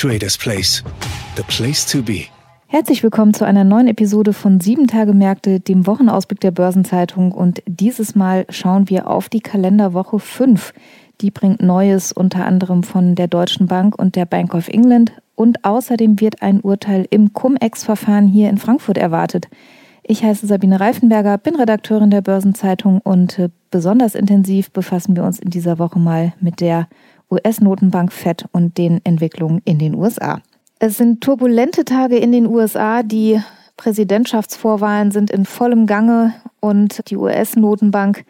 Traders Place. The place to be. Herzlich willkommen zu einer neuen Episode von Sieben Tage Märkte, dem Wochenausblick der Börsenzeitung. Und dieses Mal schauen wir auf die Kalenderwoche 5. Die bringt Neues unter anderem von der Deutschen Bank und der Bank of England. Und außerdem wird ein Urteil im Cum-Ex-Verfahren hier in Frankfurt erwartet. Ich heiße Sabine Reifenberger, bin Redakteurin der Börzenzeitung und äh, besonders intensiv befassen wir uns in dieser Woche mal mit der US-Notenbank Fed und den Entwicklungen in den USA. Es sind turbulente Tage in den USA. Die Präsidentschaftsvorwahlen sind in vollem Gange und die US-Notenbank,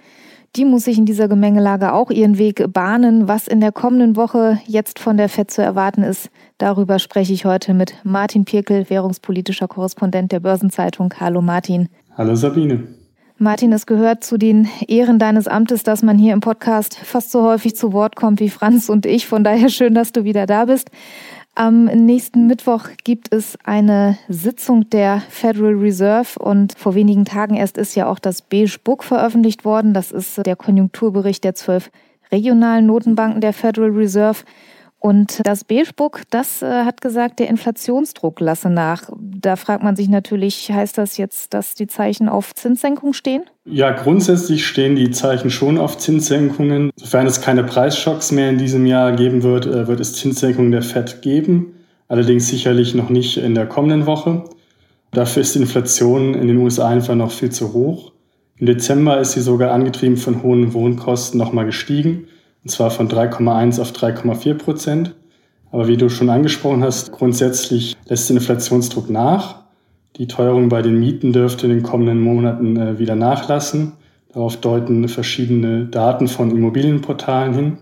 die muss sich in dieser Gemengelage auch ihren Weg bahnen. Was in der kommenden Woche jetzt von der Fed zu erwarten ist, darüber spreche ich heute mit Martin Pirkel, währungspolitischer Korrespondent der Börsenzeitung. Hallo Martin. Hallo Sabine. Martin, es gehört zu den Ehren deines Amtes, dass man hier im Podcast fast so häufig zu Wort kommt wie Franz und ich. Von daher schön, dass du wieder da bist. Am nächsten Mittwoch gibt es eine Sitzung der Federal Reserve und vor wenigen Tagen erst ist ja auch das Beige Book veröffentlicht worden. Das ist der Konjunkturbericht der zwölf regionalen Notenbanken der Federal Reserve. Und das Beige-Book, das äh, hat gesagt, der Inflationsdruck lasse nach. Da fragt man sich natürlich, heißt das jetzt, dass die Zeichen auf Zinssenkung stehen? Ja, grundsätzlich stehen die Zeichen schon auf Zinssenkungen. Sofern es keine Preisschocks mehr in diesem Jahr geben wird, äh, wird es Zinssenkungen der FED geben. Allerdings sicherlich noch nicht in der kommenden Woche. Dafür ist die Inflation in den USA einfach noch viel zu hoch. Im Dezember ist sie sogar angetrieben von hohen Wohnkosten nochmal gestiegen und zwar von 3,1 auf 3,4 Prozent. Aber wie du schon angesprochen hast, grundsätzlich lässt der Inflationsdruck nach. Die Teuerung bei den Mieten dürfte in den kommenden Monaten äh, wieder nachlassen. Darauf deuten verschiedene Daten von Immobilienportalen hin,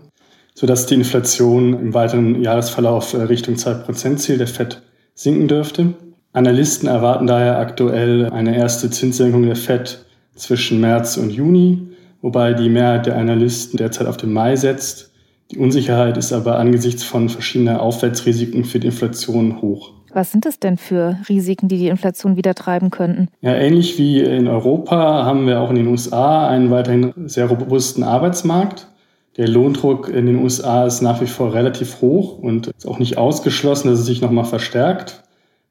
sodass die Inflation im weiteren Jahresverlauf äh, Richtung 2%-Ziel der FED sinken dürfte. Analysten erwarten daher aktuell eine erste Zinssenkung der FED zwischen März und Juni wobei die Mehrheit der Analysten derzeit auf den Mai setzt. Die Unsicherheit ist aber angesichts von verschiedener Aufwärtsrisiken für die Inflation hoch. Was sind das denn für Risiken, die die Inflation wieder treiben könnten? Ja, ähnlich wie in Europa haben wir auch in den USA einen weiterhin sehr robusten Arbeitsmarkt. Der Lohndruck in den USA ist nach wie vor relativ hoch und ist auch nicht ausgeschlossen, dass es sich nochmal verstärkt,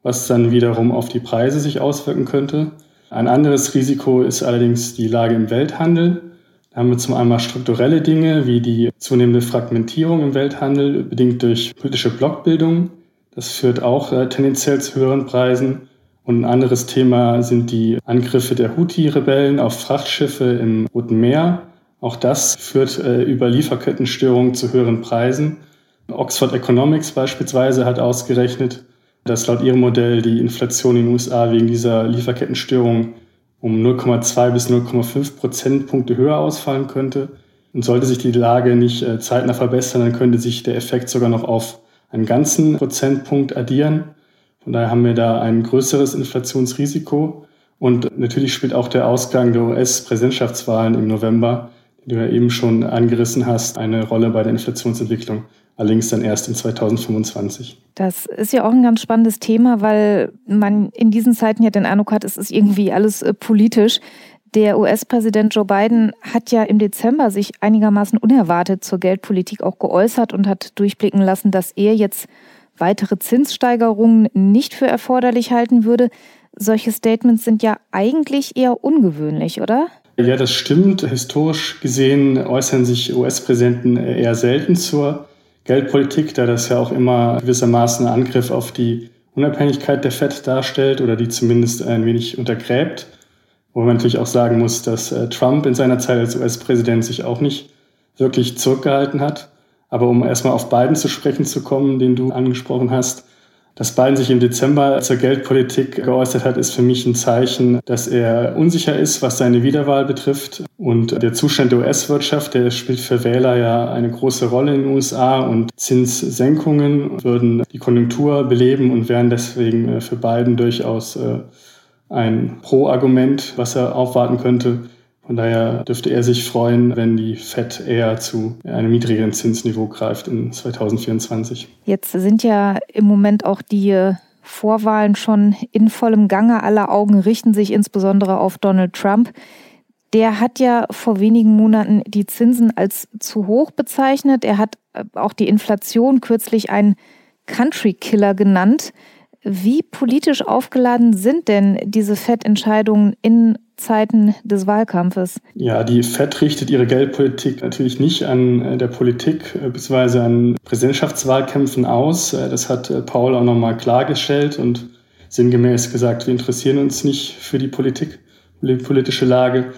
was dann wiederum auf die Preise sich auswirken könnte. Ein anderes Risiko ist allerdings die Lage im Welthandel. Haben wir zum einen strukturelle Dinge wie die zunehmende Fragmentierung im Welthandel, bedingt durch politische Blockbildung. Das führt auch äh, tendenziell zu höheren Preisen. Und ein anderes Thema sind die Angriffe der Houthi-Rebellen auf Frachtschiffe im Roten Meer. Auch das führt äh, über Lieferkettenstörungen zu höheren Preisen. Oxford Economics beispielsweise hat ausgerechnet, dass laut ihrem Modell die Inflation in den USA wegen dieser Lieferkettenstörungen um 0,2 bis 0,5 Prozentpunkte höher ausfallen könnte. Und sollte sich die Lage nicht äh, zeitnah verbessern, dann könnte sich der Effekt sogar noch auf einen ganzen Prozentpunkt addieren. Von daher haben wir da ein größeres Inflationsrisiko. Und natürlich spielt auch der Ausgang der US-Präsidentschaftswahlen im November, die du ja eben schon angerissen hast, eine Rolle bei der Inflationsentwicklung allerdings dann erst in 2025. Das ist ja auch ein ganz spannendes Thema, weil man in diesen Zeiten ja den Eindruck hat, es ist irgendwie alles äh, politisch. Der US-Präsident Joe Biden hat ja im Dezember sich einigermaßen unerwartet zur Geldpolitik auch geäußert und hat durchblicken lassen, dass er jetzt weitere Zinssteigerungen nicht für erforderlich halten würde. Solche Statements sind ja eigentlich eher ungewöhnlich, oder? Ja, das stimmt. Historisch gesehen äußern sich US-Präsidenten eher selten zur Geldpolitik, da das ja auch immer gewissermaßen ein Angriff auf die Unabhängigkeit der FED darstellt oder die zumindest ein wenig untergräbt. Wo man natürlich auch sagen muss, dass äh, Trump in seiner Zeit als US-Präsident sich auch nicht wirklich zurückgehalten hat. Aber um erstmal auf Biden zu sprechen zu kommen, den du angesprochen hast, Dass Biden sich im Dezember zur Geldpolitik geäußert hat, ist für mich ein Zeichen, dass er unsicher ist, was seine Wiederwahl betrifft. Und der Zustand der US-Wirtschaft, der spielt für Wähler ja eine große Rolle in den USA und Zinssenkungen würden die Konjunktur beleben und wären deswegen äh, für Biden durchaus äh, ein Pro-Argument, was er aufwarten könnte. Von daher dürfte er sich freuen, wenn die FED eher zu einem niedrigeren Zinsniveau greift in 2024. Jetzt sind ja im Moment auch die Vorwahlen schon in vollem Gange. Alle Augen richten sich insbesondere auf Donald Trump. Der hat ja vor wenigen Monaten die Zinsen als zu hoch bezeichnet. Er hat auch die Inflation kürzlich einen Country Killer genannt. Wie politisch aufgeladen sind denn diese FED-Entscheidungen in Zeiten des Wahlkampfes? Ja, die FED richtet ihre Geldpolitik natürlich nicht an äh, der Politik äh, bzw. an Präsidentschaftswahlkämpfen aus. Äh, das hat Paul auch nochmal klargestellt und sinngemäß gesagt, wir interessieren uns nicht für die Politik, die politische Lage,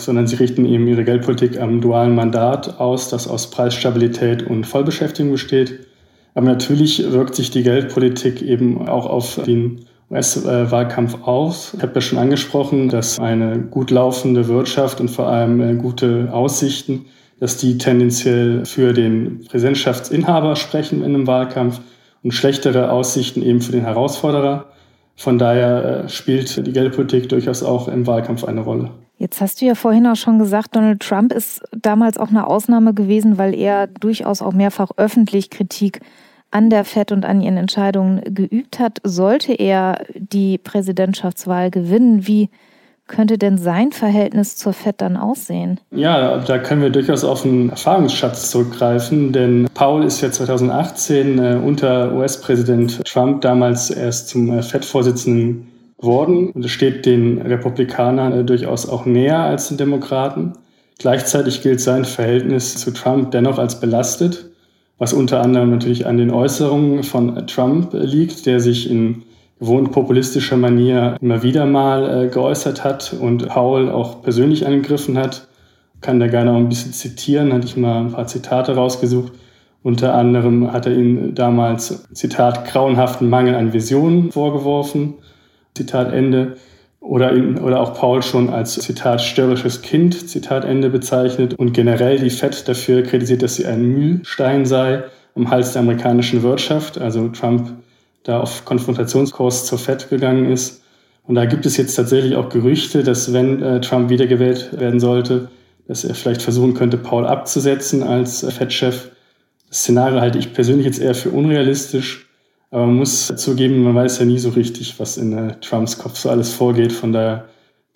sondern sie richten eben ihre Geldpolitik am dualen Mandat aus, das aus Preisstabilität und Vollbeschäftigung besteht. Aber natürlich wirkt sich die Geldpolitik eben auch auf den US-Wahlkampf aus. Ich habe ja schon angesprochen, dass eine gut laufende Wirtschaft und vor allem äh, gute Aussichten, dass die tendenziell für den Präsidentschaftsinhaber sprechen in einem Wahlkampf und schlechtere Aussichten eben für den Herausforderer. Von daher äh, spielt die Geldpolitik durchaus auch im Wahlkampf eine Rolle. Jetzt hast du ja vorhin auch schon gesagt, Donald Trump ist damals auch eine Ausnahme gewesen, weil er durchaus auch mehrfach öffentlich Kritik an der FED und an ihren Entscheidungen geübt hat. Sollte er die Präsidentschaftswahl gewinnen, wie könnte denn sein Verhältnis zur FED dann aussehen? Ja, da können wir durchaus auf einen Erfahrungsschatz zurückgreifen, denn Paul ist ja 2018 äh, unter US-Präsident Trump damals erst zum äh, FED-Vorsitzenden worden. Und es steht den Republikanern äh, durchaus auch näher als den Demokraten. Gleichzeitig gilt sein Verhältnis zu Trump dennoch als belastet, was unter anderem natürlich an den Äußerungen von Trump liegt, der sich in gewohnt populistischer Manier immer wieder mal äh, geäußert hat und Howell auch persönlich angegriffen hat. Kann da gerne auch ein bisschen zitieren, hatte ich mal ein paar Zitate rausgesucht. Unter anderem hat er ihm damals, Zitat, grauenhaften Mangel an Visionen vorgeworfen Zitat Ende. Oder, in, oder auch Paul schon als Zitat störrisches Kind, Zitat Ende bezeichnet und generell die FED dafür kritisiert, dass sie ein Mühlstein sei am Hals der amerikanischen Wirtschaft. Also Trump da auf Konfrontationskurs zur FED gegangen ist. Und da gibt es jetzt tatsächlich auch Gerüchte, dass wenn äh, Trump wiedergewählt werden sollte, dass er vielleicht versuchen könnte, Paul abzusetzen als äh, FED-Chef. Das Szenario halte ich persönlich jetzt eher für unrealistisch. Aber man muss zugeben, man weiß ja nie so richtig, was in äh, Trumps Kopf so alles vorgeht. Von daher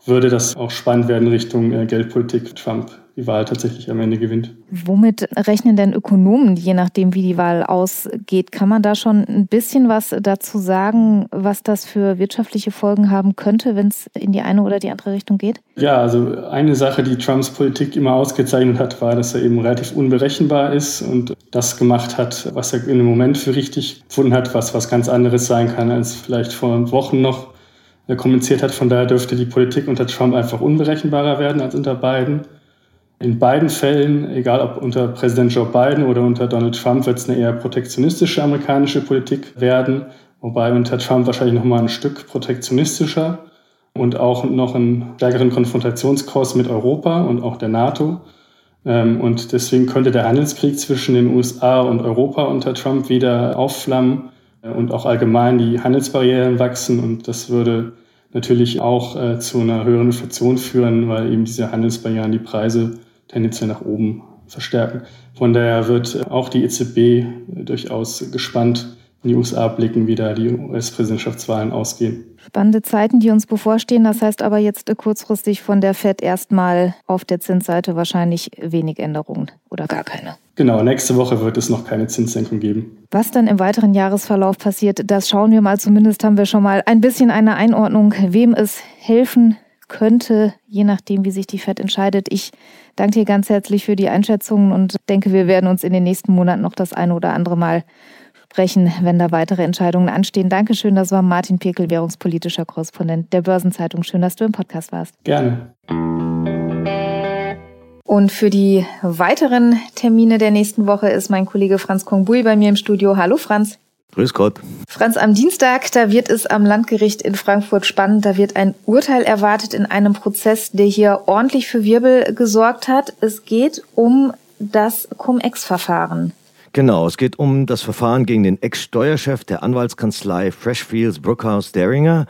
würde das auch spannend werden Richtung äh, Geldpolitik Trump die Wahl tatsächlich am Ende gewinnt. Womit rechnen denn Ökonomen, je nachdem, wie die Wahl ausgeht? Kann man da schon ein bisschen was dazu sagen, was das für wirtschaftliche Folgen haben könnte, wenn es in die eine oder die andere Richtung geht? Ja, also eine Sache, die Trumps Politik immer ausgezeichnet hat, war, dass er eben relativ unberechenbar ist und das gemacht hat, was er in dem Moment für richtig gefunden hat, was was ganz anderes sein kann, als vielleicht vor Wochen noch kommuniziert hat. Von daher dürfte die Politik unter Trump einfach unberechenbarer werden als unter Biden. In beiden Fällen, egal ob unter Präsident Joe Biden oder unter Donald Trump, wird es eine eher protektionistische amerikanische Politik werden, wobei unter Trump wahrscheinlich noch mal ein Stück protektionistischer und auch noch einen stärkeren Konfrontationskurs mit Europa und auch der NATO. Ähm, und deswegen könnte der Handelskrieg zwischen den USA und Europa unter Trump wieder aufflammen äh, und auch allgemein die Handelsbarrieren wachsen. Und das würde natürlich auch äh, zu einer höheren Inflation führen, weil eben diese Handelsbarrieren die Preise tendenziell nach oben verstärken. Von daher wird auch die EZB durchaus gespannt in die USA blicken, wie da die US-Präsidentschaftswahlen ausgehen. Spannende Zeiten, die uns bevorstehen. Das heißt aber jetzt kurzfristig von der FED erstmal auf der Zinsseite wahrscheinlich wenig Änderungen oder gar keine. Genau, nächste Woche wird es noch keine Zinssenkung geben. Was dann im weiteren Jahresverlauf passiert, das schauen wir mal. Zumindest haben wir schon mal ein bisschen eine Einordnung, wem es helfen könnte, je nachdem, wie sich die FED entscheidet. Ich danke dir ganz herzlich für die Einschätzungen und denke, wir werden uns in den nächsten Monaten noch das eine oder andere Mal sprechen, wenn da weitere Entscheidungen anstehen. Dankeschön, das war Martin Pekel, währungspolitischer Korrespondent der Börsenzeitung. Schön, dass du im Podcast warst. Gerne. Und für die weiteren Termine der nächsten Woche ist mein Kollege Franz Kongbui bei mir im Studio. Hallo Franz. Grüß Gott. Franz, am Dienstag, da wird es am Landgericht in Frankfurt spannend. Da wird ein Urteil erwartet in einem Prozess, der hier ordentlich für Wirbel gesorgt hat. Es geht um das Cum-Ex-Verfahren. Genau, es geht um das Verfahren gegen den Ex-Steuerchef der Anwaltskanzlei Freshfields Brookhouse Deringer,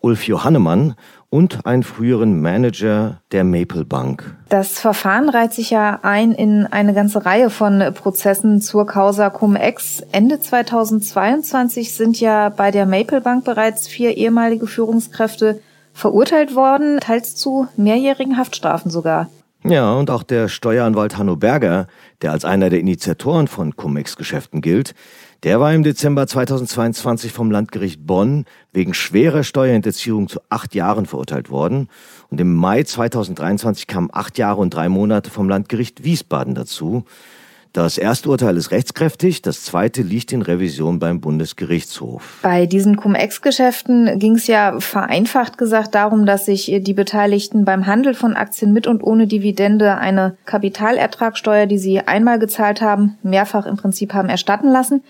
Ulf Johannemann und einen früheren Manager der Maple Bank. Das Verfahren reiht sich ja ein in eine ganze Reihe von Prozessen zur Causa Cum-Ex. Ende 2022 sind ja bei der Maple Bank bereits vier ehemalige Führungskräfte verurteilt worden, teils zu mehrjährigen Haftstrafen sogar. Ja, und auch der Steueranwalt Hanno Berger, der als einer der Initiatoren von Cum-Ex-Geschäften gilt, der war im Dezember 2022 vom Landgericht Bonn wegen schwerer Steuerhinterziehung zu acht Jahren verurteilt worden. Und im Mai 2023 kamen acht Jahre und drei Monate vom Landgericht Wiesbaden dazu. Das erste Urteil ist rechtskräftig, das zweite liegt in Revision beim Bundesgerichtshof. Bei diesen Cum-Ex-Geschäften ging es ja vereinfacht gesagt darum, dass sich die Beteiligten beim Handel von Aktien mit und ohne Dividende eine Kapitalertragssteuer, die sie einmal gezahlt haben, mehrfach im Prinzip haben erstatten lassen.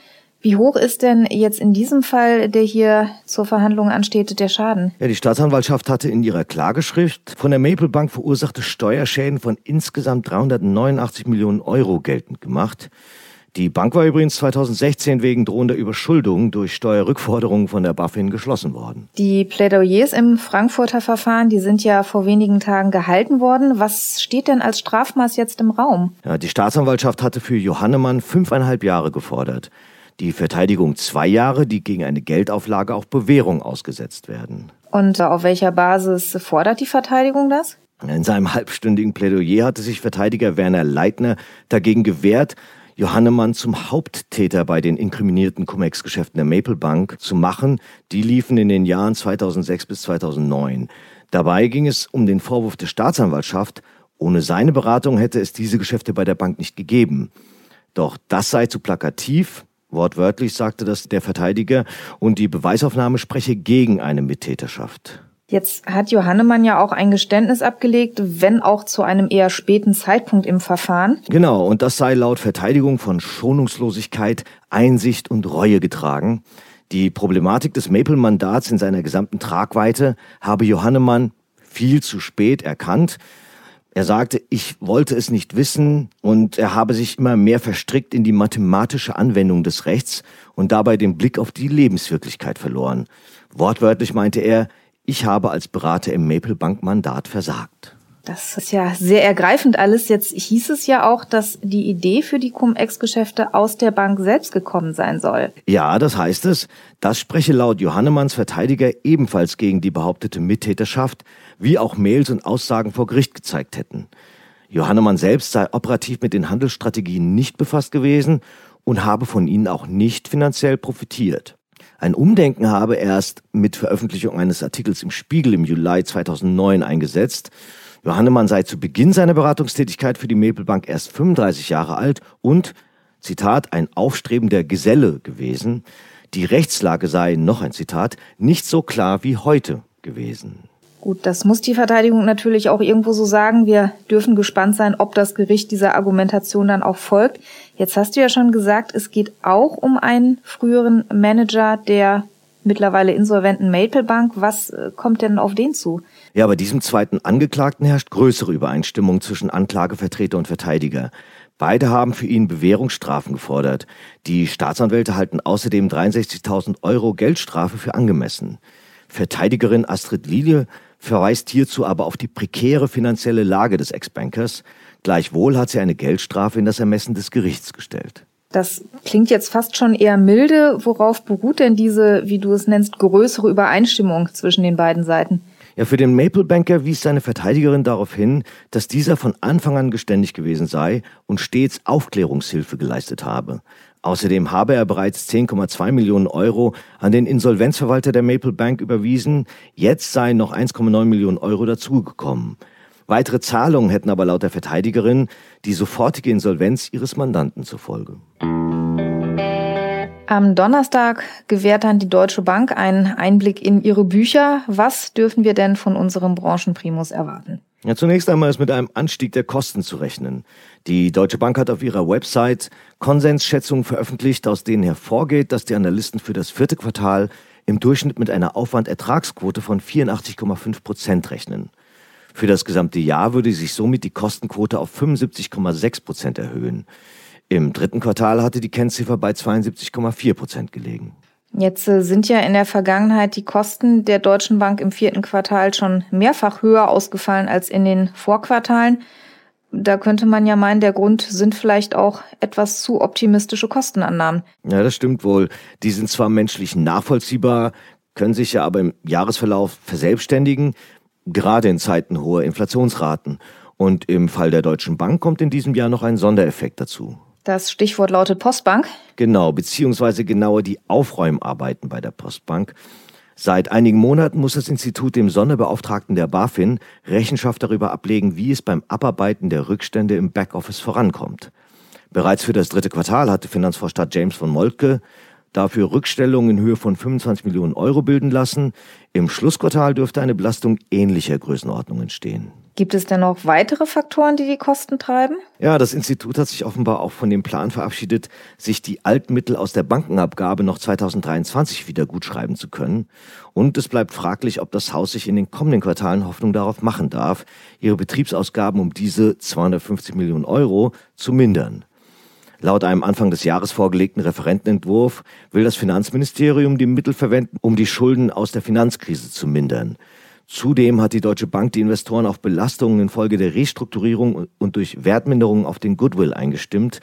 Wie hoch ist denn jetzt in diesem Fall, der hier zur Verhandlung ansteht, der Schaden? Ja, die Staatsanwaltschaft hatte in ihrer Klageschrift von der Maple Bank verursachte Steuerschäden von insgesamt 389 Millionen Euro geltend gemacht. Die Bank war übrigens 2016 wegen drohender Überschuldung durch Steuerrückforderungen von der BaFin geschlossen worden. Die Plädoyers im Frankfurter Verfahren, die sind ja vor wenigen Tagen gehalten worden. Was steht denn als Strafmaß jetzt im Raum? Ja, die Staatsanwaltschaft hatte für Johannemann fünfeinhalb Jahre gefordert die Verteidigung zwei Jahre, die gegen eine Geldauflage auf Bewährung ausgesetzt werden. Und auf welcher Basis fordert die Verteidigung das? In seinem halbstündigen Plädoyer hatte sich Verteidiger Werner Leitner dagegen gewehrt, Johannemann zum Haupttäter bei den inkriminierten Cum-Ex-Geschäften der Maple Bank zu machen. Die liefen in den Jahren 2006 bis 2009. Dabei ging es um den Vorwurf der Staatsanwaltschaft, ohne seine Beratung hätte es diese Geschäfte bei der Bank nicht gegeben. Doch das sei zu plakativ, Wortwörtlich sagte das der Verteidiger und die Beweisaufnahme spreche gegen eine Mittäterschaft. Jetzt hat Johannemann ja auch ein Geständnis abgelegt, wenn auch zu einem eher späten Zeitpunkt im Verfahren. Genau, und das sei laut Verteidigung von Schonungslosigkeit, Einsicht und Reue getragen. Die Problematik des Maple-Mandats in seiner gesamten Tragweite habe Johannemann viel zu spät erkannt. Er sagte, ich wollte es nicht wissen und er habe sich immer mehr verstrickt in die mathematische Anwendung des Rechts und dabei den Blick auf die Lebenswirklichkeit verloren. Wortwörtlich meinte er, ich habe als Berater im Maple Bank Mandat versagt. Das ist ja sehr ergreifend alles. Jetzt hieß es ja auch, dass die Idee für die Cum-Ex-Geschäfte aus der Bank selbst gekommen sein soll. Ja, das heißt es. Das spreche laut Johannemanns Verteidiger ebenfalls gegen die behauptete Mittäterschaft, wie auch Mails und Aussagen vor Gericht gezeigt hätten. Johannemann selbst sei operativ mit den Handelsstrategien nicht befasst gewesen und habe von ihnen auch nicht finanziell profitiert. Ein Umdenken habe erst mit Veröffentlichung eines Artikels im Spiegel im Juli 2009 eingesetzt Johannemann sei zu Beginn seiner Beratungstätigkeit für die Maple Bank erst 35 Jahre alt und, Zitat, ein aufstrebender Geselle gewesen. Die Rechtslage sei, noch ein Zitat, nicht so klar wie heute gewesen. Gut, das muss die Verteidigung natürlich auch irgendwo so sagen. Wir dürfen gespannt sein, ob das Gericht dieser Argumentation dann auch folgt. Jetzt hast du ja schon gesagt, es geht auch um einen früheren Manager der mittlerweile insolventen Maple Bank. Was äh, kommt denn auf den zu? Ja, bei diesem zweiten Angeklagten herrscht größere Übereinstimmung zwischen Anklagevertreter und Verteidiger. Beide haben für ihn Bewährungsstrafen gefordert. Die Staatsanwälte halten außerdem 63.000 Euro Geldstrafe für angemessen. Verteidigerin Astrid Lilie verweist hierzu aber auf die prekäre finanzielle Lage des Ex-Bankers. Gleichwohl hat sie eine Geldstrafe in das Ermessen des Gerichts gestellt. Das klingt jetzt fast schon eher milde. Worauf beruht denn diese, wie du es nennst, größere Übereinstimmung zwischen den beiden Seiten? Ja, für den Maple Banker wies seine Verteidigerin darauf hin, dass dieser von Anfang an geständig gewesen sei und stets Aufklärungshilfe geleistet habe. Außerdem habe er bereits 10,2 Millionen Euro an den Insolvenzverwalter der Maple Bank überwiesen. Jetzt seien noch 1,9 Millionen Euro dazugekommen. Weitere Zahlungen hätten aber laut der Verteidigerin die sofortige Insolvenz ihres Mandanten zur Folge. Am Donnerstag gewährt dann die Deutsche Bank einen Einblick in ihre Bücher. Was dürfen wir denn von unserem Branchenprimus erwarten? Ja, zunächst einmal ist mit einem Anstieg der Kosten zu rechnen. Die Deutsche Bank hat auf ihrer Website Konsensschätzungen veröffentlicht, aus denen hervorgeht, dass die Analysten für das vierte Quartal im Durchschnitt mit einer Aufwandertragsquote von 84,5 Prozent rechnen. Für das gesamte Jahr würde sich somit die Kostenquote auf 75,6 Prozent erhöhen. Im dritten Quartal hatte die Kennziffer bei 72,4 Prozent gelegen. Jetzt äh, sind ja in der Vergangenheit die Kosten der Deutschen Bank im vierten Quartal schon mehrfach höher ausgefallen als in den Vorquartalen. Da könnte man ja meinen, der Grund sind vielleicht auch etwas zu optimistische Kostenannahmen. Ja, das stimmt wohl. Die sind zwar menschlich nachvollziehbar, können sich ja aber im Jahresverlauf verselbstständigen, gerade in Zeiten hoher Inflationsraten. Und im Fall der Deutschen Bank kommt in diesem Jahr noch ein Sondereffekt dazu. Das Stichwort lautet Postbank. Genau, beziehungsweise genauer die Aufräumarbeiten bei der Postbank. Seit einigen Monaten muss das Institut dem Sonderbeauftragten der BaFin Rechenschaft darüber ablegen, wie es beim Abarbeiten der Rückstände im Backoffice vorankommt. Bereits für das dritte Quartal hatte Finanzvorstand James von Moltke dafür Rückstellungen in Höhe von 25 Millionen Euro bilden lassen. Im Schlussquartal dürfte eine Belastung ähnlicher Größenordnung entstehen. Gibt es denn noch weitere Faktoren, die die Kosten treiben? Ja, das Institut hat sich offenbar auch von dem Plan verabschiedet, sich die Altmittel aus der Bankenabgabe noch 2023 wieder gutschreiben zu können. Und es bleibt fraglich, ob das Haus sich in den kommenden Quartalen Hoffnung darauf machen darf, ihre Betriebsausgaben um diese 250 Millionen Euro zu mindern. Laut einem Anfang des Jahres vorgelegten Referentenentwurf will das Finanzministerium die Mittel verwenden, um die Schulden aus der Finanzkrise zu mindern. Zudem hat die Deutsche Bank die Investoren auf Belastungen infolge der Restrukturierung und durch Wertminderungen auf den Goodwill eingestimmt.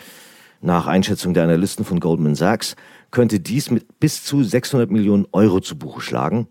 Nach Einschätzung der Analysten von Goldman Sachs könnte dies mit bis zu 600 Millionen Euro zu Buche schlagen,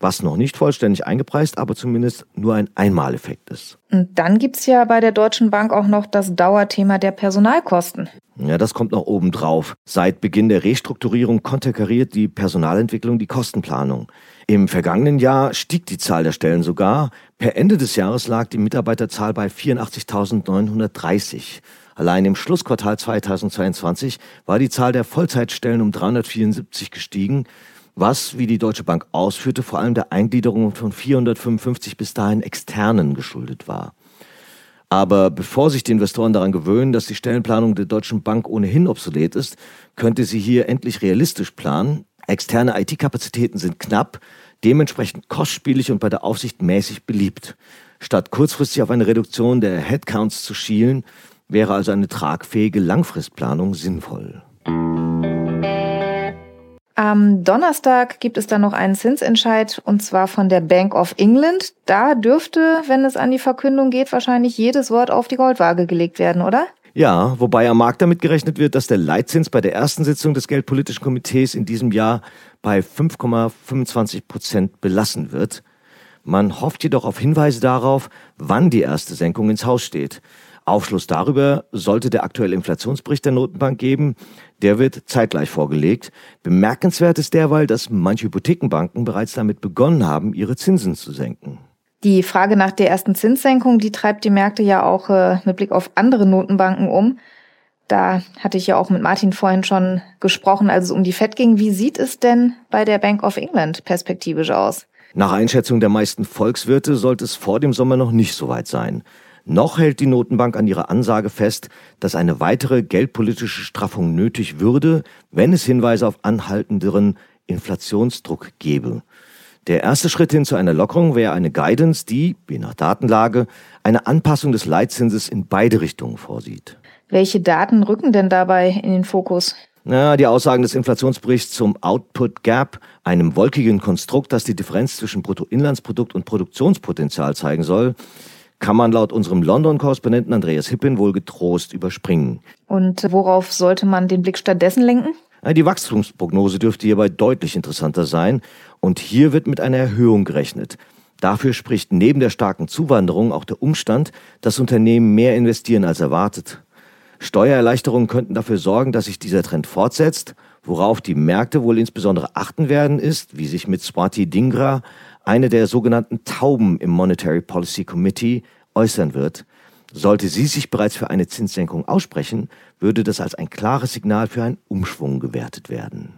was noch nicht vollständig eingepreist, aber zumindest nur ein Einmaleffekt ist. Und dann gibt's ja bei der Deutschen Bank auch noch das Dauerthema der Personalkosten. Ja, das kommt noch oben drauf. Seit Beginn der Restrukturierung konterkariert die Personalentwicklung die Kostenplanung. Im vergangenen Jahr stieg die Zahl der Stellen sogar. Per Ende des Jahres lag die Mitarbeiterzahl bei 84.930. Allein im Schlussquartal 2022 war die Zahl der Vollzeitstellen um 374 gestiegen, was, wie die Deutsche Bank ausführte, vor allem der Eingliederung von 455 bis dahin externen geschuldet war. Aber bevor sich die Investoren daran gewöhnen, dass die Stellenplanung der Deutschen Bank ohnehin obsolet ist, könnte sie hier endlich realistisch planen, Externe IT-Kapazitäten sind knapp, dementsprechend kostspielig und bei der Aufsicht mäßig beliebt. Statt kurzfristig auf eine Reduktion der Headcounts zu schielen, wäre also eine tragfähige Langfristplanung sinnvoll. Am Donnerstag gibt es dann noch einen Zinsentscheid und zwar von der Bank of England. Da dürfte, wenn es an die Verkündung geht, wahrscheinlich jedes Wort auf die Goldwaage gelegt werden, oder? Ja, wobei am Markt damit gerechnet wird, dass der Leitzins bei der ersten Sitzung des Geldpolitischen Komitees in diesem Jahr bei 5,25 Prozent belassen wird. Man hofft jedoch auf Hinweise darauf, wann die erste Senkung ins Haus steht. Aufschluss darüber sollte der aktuelle Inflationsbericht der Notenbank geben. Der wird zeitgleich vorgelegt. Bemerkenswert ist derweil, dass manche Hypothekenbanken bereits damit begonnen haben, ihre Zinsen zu senken. Die Frage nach der ersten Zinssenkung, die treibt die Märkte ja auch äh, mit Blick auf andere Notenbanken um. Da hatte ich ja auch mit Martin vorhin schon gesprochen, als es um die FED ging. Wie sieht es denn bei der Bank of England perspektivisch aus? Nach Einschätzung der meisten Volkswirte sollte es vor dem Sommer noch nicht so weit sein. Noch hält die Notenbank an ihrer Ansage fest, dass eine weitere geldpolitische Straffung nötig würde, wenn es Hinweise auf anhaltenderen Inflationsdruck gebe. Der erste Schritt hin zu einer Lockerung wäre eine Guidance, die, je nach Datenlage, eine Anpassung des Leitzinses in beide Richtungen vorsieht. Welche Daten rücken denn dabei in den Fokus? Na, die Aussagen des Inflationsberichts zum Output Gap, einem wolkigen Konstrukt, das die Differenz zwischen Bruttoinlandsprodukt und Produktionspotenzial zeigen soll, kann man laut unserem London-Korrespondenten Andreas Hippin wohl getrost überspringen. Und worauf sollte man den Blick stattdessen lenken? Die Wachstumsprognose dürfte hierbei deutlich interessanter sein und hier wird mit einer Erhöhung gerechnet. Dafür spricht neben der starken Zuwanderung auch der Umstand, dass Unternehmen mehr investieren als erwartet. Steuererleichterungen könnten dafür sorgen, dass sich dieser Trend fortsetzt. Worauf die Märkte wohl insbesondere achten werden, ist, wie sich mit Swati Dingra, eine der sogenannten Tauben im Monetary Policy Committee, äußern wird. Sollte sie sich bereits für eine Zinssenkung aussprechen, würde das als ein klares Signal für einen Umschwung gewertet werden.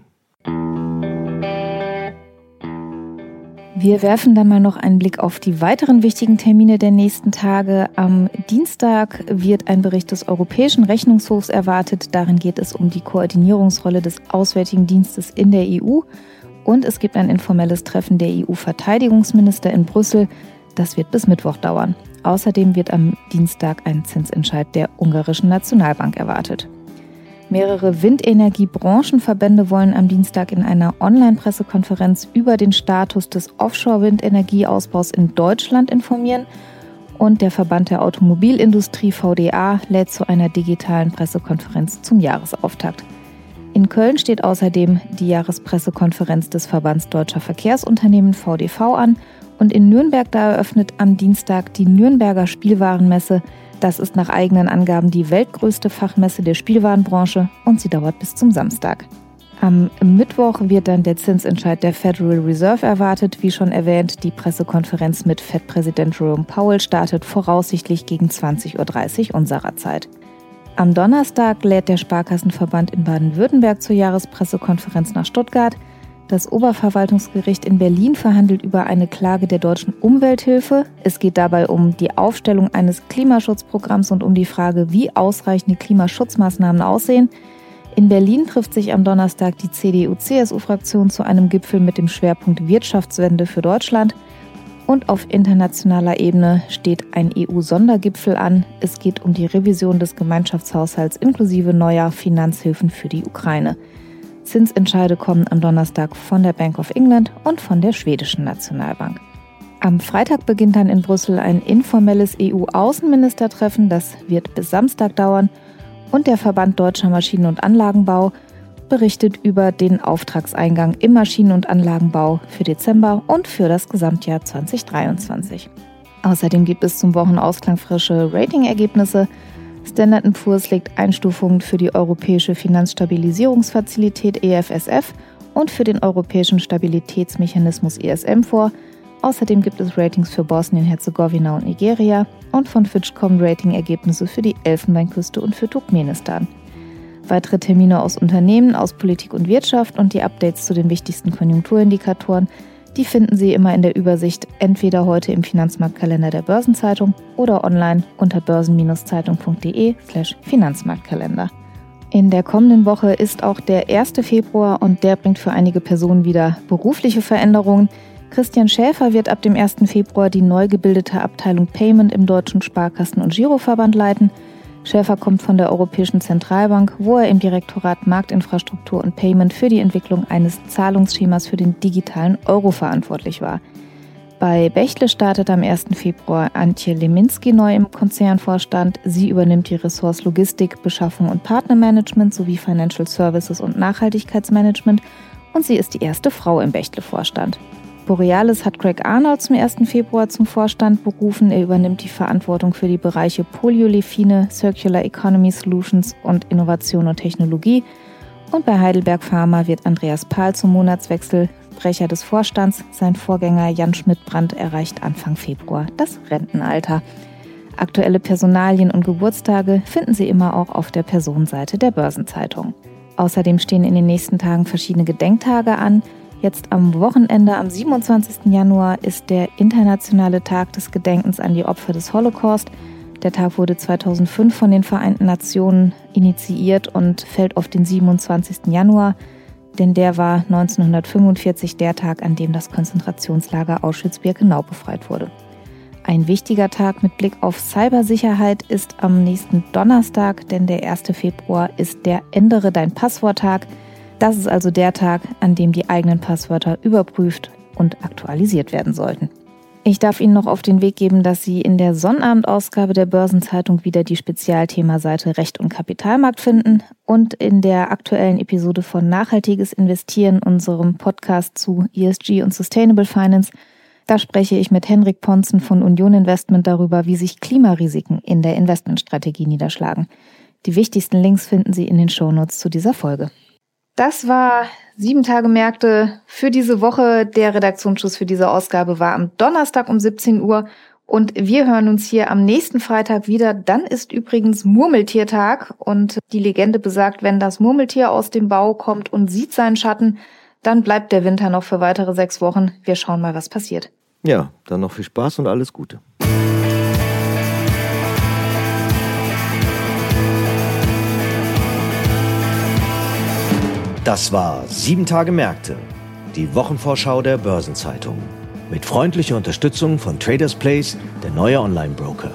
Wir werfen dann mal noch einen Blick auf die weiteren wichtigen Termine der nächsten Tage. Am Dienstag wird ein Bericht des Europäischen Rechnungshofs erwartet. Darin geht es um die Koordinierungsrolle des Auswärtigen Dienstes in der EU. Und es gibt ein informelles Treffen der EU-Verteidigungsminister in Brüssel. Das wird bis Mittwoch dauern. Außerdem wird am Dienstag ein Zinsentscheid der ungarischen Nationalbank erwartet. Mehrere Windenergiebranchenverbände wollen am Dienstag in einer Online-Pressekonferenz über den Status des Offshore-Windenergieausbaus in Deutschland informieren. Und der Verband der Automobilindustrie VDA lädt zu einer digitalen Pressekonferenz zum Jahresauftakt. In Köln steht außerdem die Jahrespressekonferenz des Verbands Deutscher Verkehrsunternehmen VDV an und in Nürnberg da eröffnet am Dienstag die Nürnberger Spielwarenmesse das ist nach eigenen Angaben die weltgrößte Fachmesse der Spielwarenbranche und sie dauert bis zum Samstag. Am Mittwoch wird dann der Zinsentscheid der Federal Reserve erwartet. Wie schon erwähnt, die Pressekonferenz mit Fed-Präsident Jerome Powell startet voraussichtlich gegen 20.30 Uhr unserer Zeit. Am Donnerstag lädt der Sparkassenverband in Baden-Württemberg zur Jahrespressekonferenz nach Stuttgart. Das Oberverwaltungsgericht in Berlin verhandelt über eine Klage der deutschen Umwelthilfe. Es geht dabei um die Aufstellung eines Klimaschutzprogramms und um die Frage, wie ausreichende Klimaschutzmaßnahmen aussehen. In Berlin trifft sich am Donnerstag die CDU-CSU-Fraktion zu einem Gipfel mit dem Schwerpunkt Wirtschaftswende für Deutschland. Und auf internationaler Ebene steht ein EU-Sondergipfel an. Es geht um die Revision des Gemeinschaftshaushalts inklusive neuer Finanzhilfen für die Ukraine. Zinsentscheide kommen am Donnerstag von der Bank of England und von der schwedischen Nationalbank. Am Freitag beginnt dann in Brüssel ein informelles EU-Außenministertreffen. Das wird bis Samstag dauern. Und der Verband Deutscher Maschinen- und Anlagenbau berichtet über den Auftragseingang im Maschinen- und Anlagenbau für Dezember und für das Gesamtjahr 2023. Außerdem gibt es zum Wochenausklang frische Ratingergebnisse. Standard Poor's legt Einstufungen für die Europäische Finanzstabilisierungsfazilität EFSF und für den Europäischen Stabilitätsmechanismus ESM vor. Außerdem gibt es Ratings für Bosnien-Herzegowina und Nigeria und von Fitch kommen Ratingergebnisse für die Elfenbeinküste und für Turkmenistan. Weitere Termine aus Unternehmen, aus Politik und Wirtschaft und die Updates zu den wichtigsten Konjunkturindikatoren die finden Sie immer in der Übersicht entweder heute im Finanzmarktkalender der Börsenzeitung oder online unter börsen-zeitung.de/slash Finanzmarktkalender. In der kommenden Woche ist auch der 1. Februar und der bringt für einige Personen wieder berufliche Veränderungen. Christian Schäfer wird ab dem 1. Februar die neu gebildete Abteilung Payment im Deutschen Sparkassen- und Giroverband leiten. Schäfer kommt von der Europäischen Zentralbank, wo er im Direktorat Marktinfrastruktur und Payment für die Entwicklung eines Zahlungsschemas für den digitalen Euro verantwortlich war. Bei Bechtle startet am 1. Februar Antje Leminski neu im Konzernvorstand. Sie übernimmt die Ressorts Logistik, Beschaffung und Partnermanagement sowie Financial Services und Nachhaltigkeitsmanagement und sie ist die erste Frau im Bechtle-Vorstand. Borealis hat Greg Arnold zum 1. Februar zum Vorstand berufen. Er übernimmt die Verantwortung für die Bereiche Polyolefine, Circular Economy Solutions und Innovation und Technologie. Und bei Heidelberg Pharma wird Andreas Pahl zum Monatswechsel Sprecher des Vorstands. Sein Vorgänger Jan Schmidt-Brandt erreicht Anfang Februar das Rentenalter. Aktuelle Personalien und Geburtstage finden Sie immer auch auf der Personenseite der Börsenzeitung. Außerdem stehen in den nächsten Tagen verschiedene Gedenktage an. Jetzt am Wochenende, am 27. Januar, ist der internationale Tag des Gedenkens an die Opfer des Holocaust. Der Tag wurde 2005 von den Vereinten Nationen initiiert und fällt auf den 27. Januar, denn der war 1945 der Tag, an dem das Konzentrationslager Auschwitz-Birkenau befreit wurde. Ein wichtiger Tag mit Blick auf Cybersicherheit ist am nächsten Donnerstag, denn der 1. Februar ist der Ändere dein Passwort-Tag. Das ist also der Tag, an dem die eigenen Passwörter überprüft und aktualisiert werden sollten. Ich darf Ihnen noch auf den Weg geben, dass Sie in der Sonnabendausgabe der Börsenzeitung wieder die Spezialthemaseite Recht und Kapitalmarkt finden und in der aktuellen Episode von Nachhaltiges Investieren, unserem Podcast zu ESG und Sustainable Finance, da spreche ich mit Henrik Ponzen von Union Investment darüber, wie sich Klimarisiken in der Investmentstrategie niederschlagen. Die wichtigsten Links finden Sie in den Shownotes zu dieser Folge. Das war sieben Tage Märkte für diese Woche. Der Redaktionsschluss für diese Ausgabe war am Donnerstag um 17 Uhr. Und wir hören uns hier am nächsten Freitag wieder. Dann ist übrigens Murmeltiertag. Und die Legende besagt, wenn das Murmeltier aus dem Bau kommt und sieht seinen Schatten, Dann bleibt der Winter noch für weitere sechs Wochen. Wir schauen mal, was passiert. Ja, dann noch viel Spaß und alles Gute. Das war Sieben Tage Märkte, die Wochenvorschau der Börsenzeitung. Mit freundlicher Unterstützung von Traders Place, der neue Online-Broker.